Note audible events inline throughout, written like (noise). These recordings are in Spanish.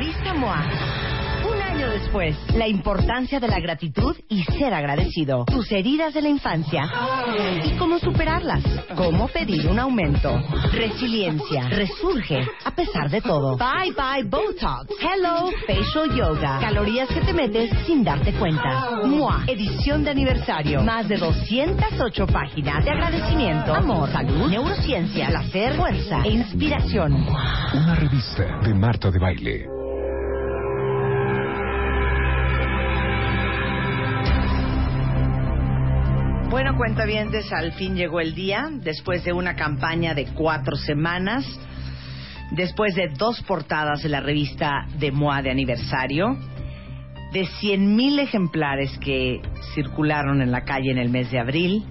Revista MOA. Un año después, la importancia de la gratitud y ser agradecido. Tus heridas de la infancia y cómo superarlas. Cómo pedir un aumento. Resiliencia. Resurge a pesar de todo. Bye bye Botox. Hello Facial Yoga. Calorías que te metes sin darte cuenta. MOA. Edición de aniversario. Más de 208 páginas de agradecimiento, amor, salud, neurociencia, placer, fuerza e inspiración. Una revista de Marta de Baile. Bueno, cuenta bien, al fin llegó el día, después de una campaña de cuatro semanas, después de dos portadas de la revista de MOA de aniversario, de 100.000 ejemplares que circularon en la calle en el mes de abril,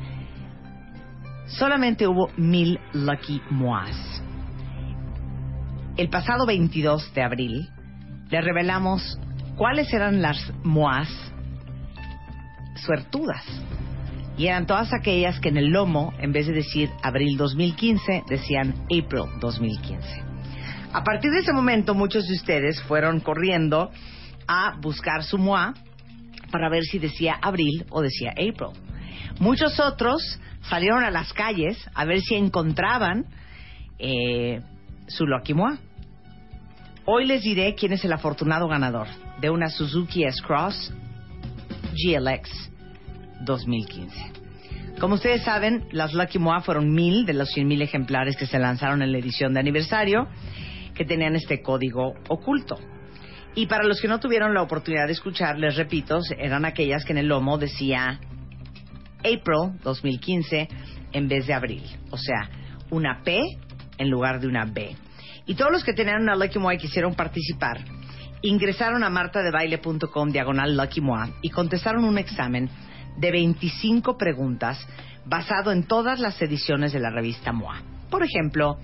solamente hubo mil Lucky Moas. El pasado 22 de abril le revelamos cuáles eran las Moas suertudas y eran todas aquellas que en el lomo, en vez de decir abril 2015, decían April 2015. A partir de ese momento, muchos de ustedes fueron corriendo a buscar su MOA para ver si decía abril o decía April. Muchos otros salieron a las calles a ver si encontraban eh, su Lucky MOA. Hoy les diré quién es el afortunado ganador de una Suzuki S-Cross GLX 2015. Como ustedes saben, las Lucky Moa fueron mil de los cien mil ejemplares que se lanzaron en la edición de aniversario que tenían este código oculto. Y para los que no tuvieron la oportunidad de escuchar, les repito, eran aquellas que en el lomo decía April 2015 en vez de abril. O sea, una P en lugar de una B. Y todos los que tenían una Lucky Moa y quisieron participar, ingresaron a martadebaile.com diagonal Lucky Moa y contestaron un examen de 25 preguntas basado en todas las ediciones de la revista MOA. Por ejemplo,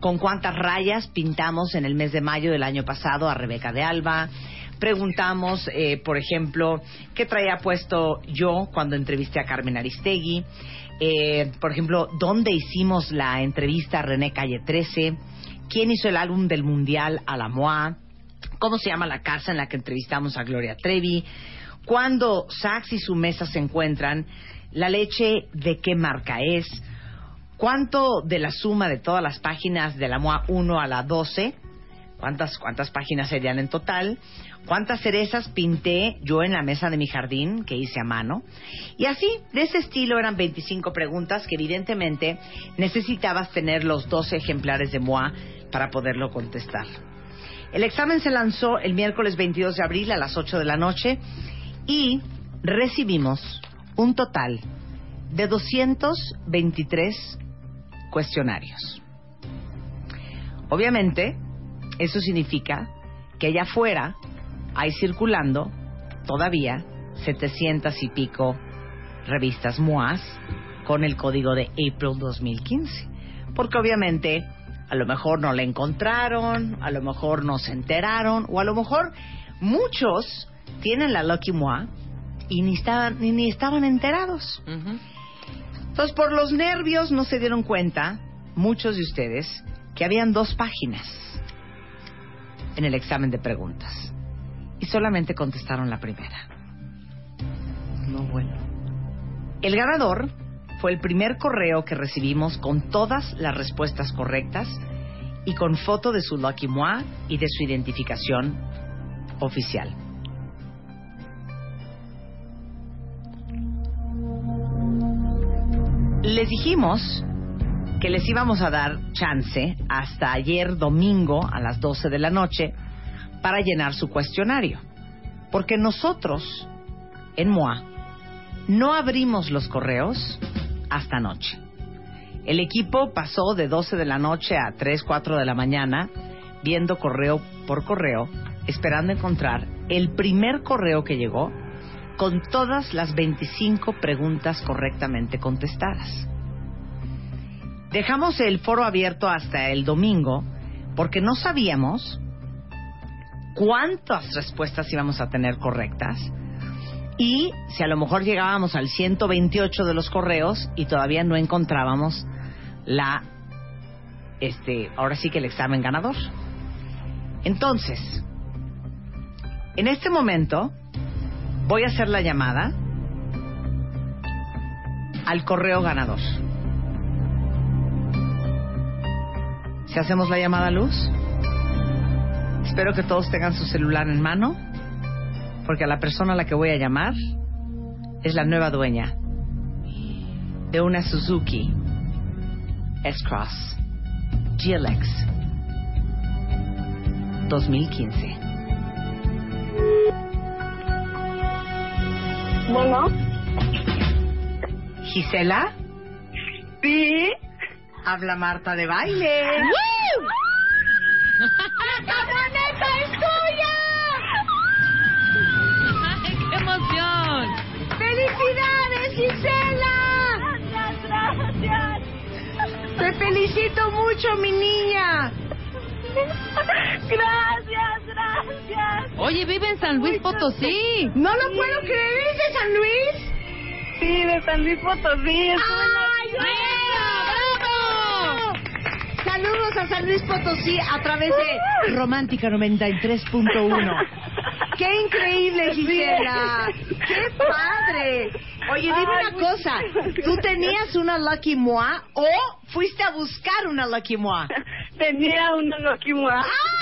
con cuántas rayas pintamos en el mes de mayo del año pasado a Rebeca de Alba. Preguntamos, eh, por ejemplo, qué traía puesto yo cuando entrevisté a Carmen Aristegui. Eh, por ejemplo, dónde hicimos la entrevista a René Calle 13. ¿Quién hizo el álbum del Mundial a la MOA? ¿Cómo se llama la casa en la que entrevistamos a Gloria Trevi? Cuando Saks y su mesa se encuentran, la leche de qué marca es, cuánto de la suma de todas las páginas de la MOA 1 a la 12, cuántas, cuántas páginas serían en total, cuántas cerezas pinté yo en la mesa de mi jardín que hice a mano. Y así, de ese estilo eran 25 preguntas que evidentemente necesitabas tener los 12 ejemplares de MOA para poderlo contestar. El examen se lanzó el miércoles 22 de abril a las 8 de la noche y recibimos un total de 223 cuestionarios. Obviamente, eso significa que allá afuera hay circulando todavía 700 y pico revistas MOAS con el código de April 2015. Porque obviamente a lo mejor no la encontraron, a lo mejor no se enteraron, o a lo mejor muchos tienen la Lucky Moi y ni estaban, ni, estaban enterados. Entonces, por los nervios no se dieron cuenta, muchos de ustedes, que habían dos páginas en el examen de preguntas. Y solamente contestaron la primera. No bueno. El ganador fue el primer correo que recibimos con todas las respuestas correctas y con foto de su Lucky Moi y de su identificación oficial. Les dijimos que les íbamos a dar chance hasta ayer domingo a las 12 de la noche para llenar su cuestionario. Porque nosotros, en MOA, no abrimos los correos hasta noche. El equipo pasó de 12 de la noche a 3, 4 de la mañana viendo correo por correo, esperando encontrar el primer correo que llegó con todas las 25 preguntas correctamente contestadas. Dejamos el foro abierto hasta el domingo porque no sabíamos cuántas respuestas íbamos a tener correctas y si a lo mejor llegábamos al 128 de los correos y todavía no encontrábamos la este ahora sí que el examen ganador. Entonces, En este momento voy a hacer la llamada al correo ganador. Si hacemos la llamada luz, espero que todos tengan su celular en mano, porque a la persona a la que voy a llamar es la nueva dueña de una Suzuki S-Cross GLX 2015. Bueno, Gisela, sí. habla Marta de baile. ¡La camioneta es tuya! ¡Ay, qué emoción! ¡Felicidades, Gisela! Gracias, gracias. Te felicito mucho, mi niña. Gracias, gracias. Oye, vive en San Luis Potosí. No lo puedo creer, ¿es de San Luis? Sí, de San Luis Potosí. ¡Ay, ¡Bravo! Saludos a San Luis Potosí a través de Romántica 93.1. (laughs) ¡Qué increíble, Gisela! ¡Qué padre! Oye, dime Ay, una cosa. ¿Tú tenías una Lucky Moi o fuiste a buscar una Lucky Moi? (laughs) Tenía una. ¡Ay, qué padre!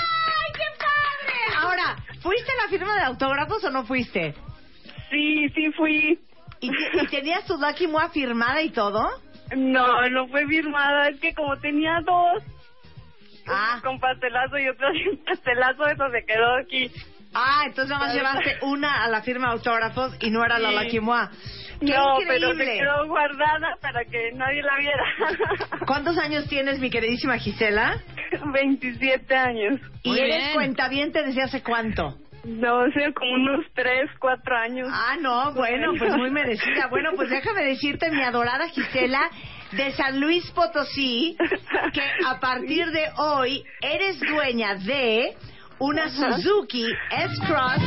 Ahora, ¿fuiste a la firma de autógrafos o no fuiste? Sí, sí fui. ¿Y, y tenías tu Lucky Moi firmada y todo? No, no fue firmada. Es que como tenía dos, Ah, con pastelazo y otra (laughs) sin pastelazo, eso se quedó aquí. ah entonces nada más llevaste una a la firma de autógrafos y no era la. Lucky Moi. ¡Qué no, pero se increíble! quedó guardada para que nadie la viera. (laughs) ¿Cuántos años tienes, mi queridísima Gisela? (laughs) 27 años. ¿Y eres bien. cuentaviente desde hace cuánto? No sé, como unos 3, 4 años. Ah, no, bueno, pues muy merecida. Bueno, pues déjame decirte, mi adorada Gisela, de San Luis Potosí, que a partir de hoy eres dueña de una Suzuki S-Cross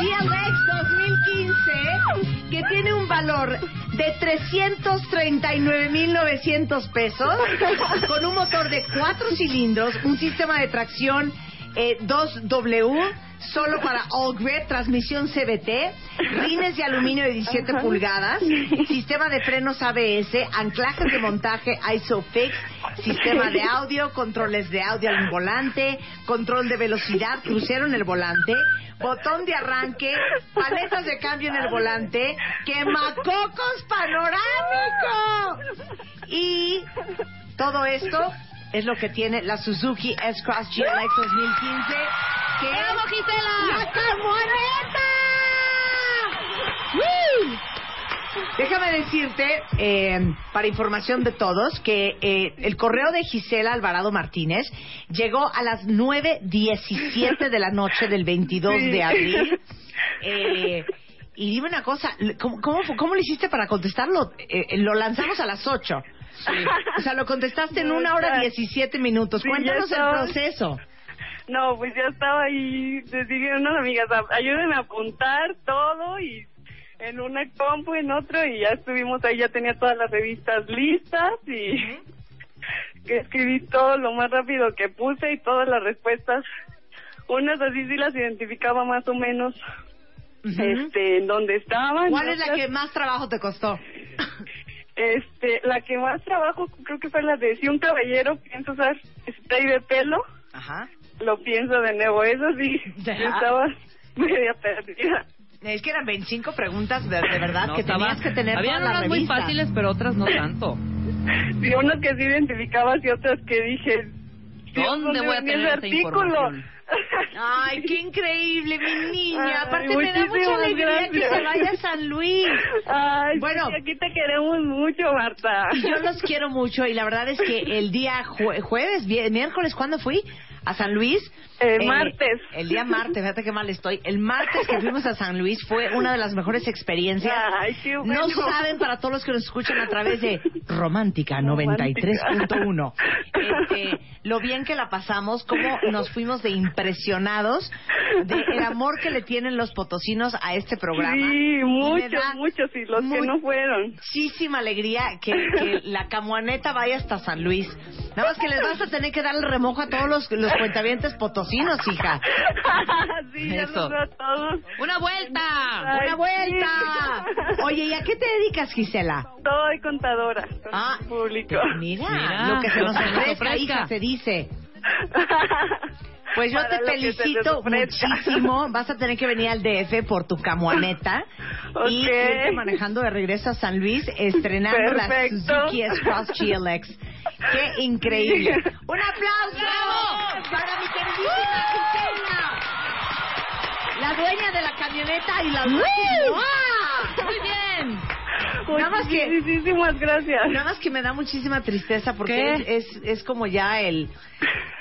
GLX 2015 que tiene un valor de 339.900 pesos con un motor de cuatro cilindros, un sistema de tracción eh, 2W solo para All Grip, transmisión CBT, rines de aluminio de 17 pulgadas, sistema de frenos ABS, anclajes de montaje ISOFIX, sistema de audio, controles de audio al volante, control de velocidad, crucero en el volante, botón de arranque, paletas de cambio en el volante, quemacocos panorámico. Y todo esto es lo que tiene la Suzuki S-Cross GLX 2015, que ¡Bravo, Gisela! la camioneta. Déjame decirte, eh, para información de todos, que eh, el correo de Gisela Alvarado Martínez llegó a las 9.17 de la noche del 22 Sí. de abril. Eh, y dime una cosa, ¿cómo, cómo, cómo lo hiciste para contestarlo? Eh, lo lanzamos a las 8. O sea, lo contestaste en una hora. 17 minutos. Sí, Cuéntanos el proceso. No, pues ya estaba ahí, les dije a unas amigas, "A- ayúdenme a apuntar todo y en una compu, en otro, y ya estuvimos ahí, ya tenía todas las revistas listas y que escribí todo lo más rápido que puse y todas las respuestas, unas así sí las identificaba más o menos, este, en dónde estaban. ¿Cuál es la que más trabajo te costó? Este, la que más trabajo creo que fue la de si un caballero piensa usar spray de pelo, Ajá. lo pienso de nuevo, eso sí, yo estaba media perdida. Es que eran 25 preguntas de, de verdad No, que estaba- tenías que tener las unas muy fáciles, pero otras no tanto. (laughs) Y unas que sí identificabas y otras que dije, ¿Dónde voy a tener ese esa artículo? información? Ay, qué increíble, mi niña. Ay, Aparte me da mucha alegría que gracias. se vaya a San Luis. Ay, Bueno. bueno, aquí te queremos mucho, Marta. Y yo los quiero mucho y la verdad es que el día jue- jueves, miércoles, ¿cuándo fui? A San Luis. Eh, martes. El día martes, fíjate qué mal estoy. El martes que fuimos a San Luis fue una de las mejores experiencias. Ay, qué bueno. No saben para todos los que nos escuchan a través de Romántica 93.1. Este, lo bien que la pasamos, cómo nos fuimos de impresionados del amor que le tienen los potosinos a este programa. Sí, muchos, muchos, y los que no fueron. Muchísima alegría que, que la camuaneta vaya hasta San Luis. Nada más que les vas a tener que dar el remojo a todos los, los cuentavientes potosinos, hija. (laughs) sí, ya Eso. los veo a todos. ¡Una vuelta! Ay, ¡Una vuelta! sí. Oye, ¿y a qué te dedicas, Gisela? Soy contadora, con Ah, público. Mira, Mira, lo que se nos ofrezca, hija, se dice. Pues yo Para te felicito muchísimo. Vas a tener que venir al DF por tu camuaneta y irte manejando de regreso a San Luis estrenando la Perfecto. Suzuki S-Cross GLX. ¡Qué increíble! ¡Un aplauso ¡Bravo! para mi queridísima Gisela! La dueña de la camioneta y la ¡Ah! ¡Muy bien! Nada más que- Muchísimas gracias. Nada más que me da muchísima tristeza porque es, es, es como ya el...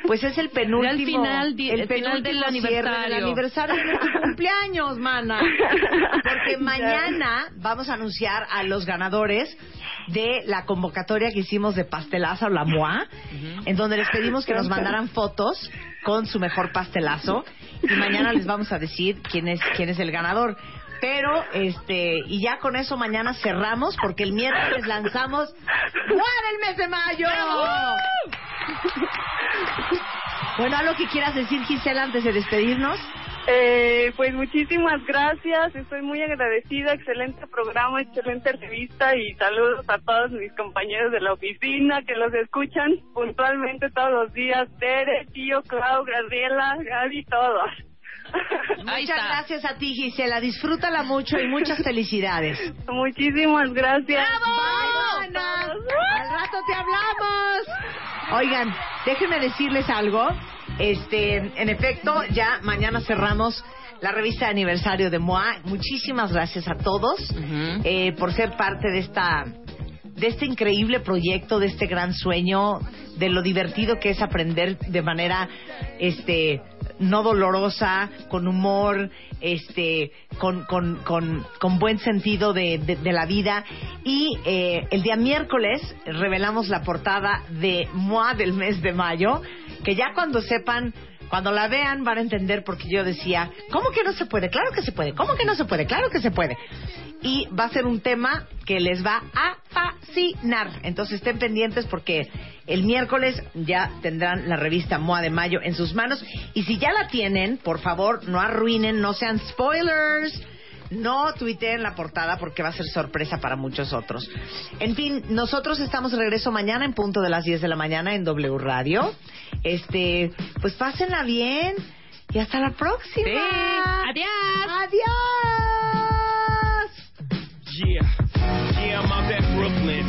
Pues es el penúltimo... Ya el final di- el final del penúltimo cierre aniversario. del aniversario de tu cumpleaños, mana. Porque (laughs) (laughs) mañana vamos a anunciar a los ganadores de la convocatoria que hicimos de Pastelazo La Moa, en donde les pedimos que nos mandaran fotos con su mejor pastelazo y mañana les vamos a decir quién es quién es el ganador. Pero, este, y ya con eso mañana cerramos porque el miércoles lanzamos ¡Moa del mes de mayo! (laughs) Bueno, ¿algo que quieras decir, Gisela, antes de despedirnos? Eh, pues muchísimas gracias, estoy muy agradecida, excelente programa, excelente revista y saludos a todos mis compañeros de la oficina que los escuchan puntualmente todos los días, Tere, Tío, Clau, Gabriela, Gaby, todos. (laughs) Muchas gracias a ti, Gisela. Disfrútala mucho y muchas felicidades. (laughs) Muchísimas gracias. Bye, mana. Al rato te hablamos. Oigan, déjenme decirles algo. Este, en efecto, ya mañana cerramos la revista de aniversario de MOA. Muchísimas gracias a todos eh, por ser parte de esta de este increíble proyecto, de este gran sueño, de lo divertido que es aprender de manera este no dolorosa, con humor, este, con, con, con, con buen sentido de, de- de la vida. Y eh, el día miércoles revelamos la portada de MOA del mes de mayo, que ya cuando sepan cuando la vean van a entender porque yo decía, ¿cómo que no se puede? Claro que se puede. ¿Cómo que no se puede? Claro que se puede. Y va a ser un tema que les va a fascinar. Entonces estén pendientes porque el miércoles ya tendrán la revista MOA de Mayo en sus manos. Y si ya la tienen, por favor, no arruinen, no sean spoilers. No tuiteen la portada porque va a ser sorpresa para muchos otros. En fin, nosotros estamos de regreso mañana en punto de las 10 de la mañana en W Radio. Este, pues pásenla bien y hasta la próxima. Sí. Adiós. Adiós. Yeah, yeah, I'm out at Brooklyn.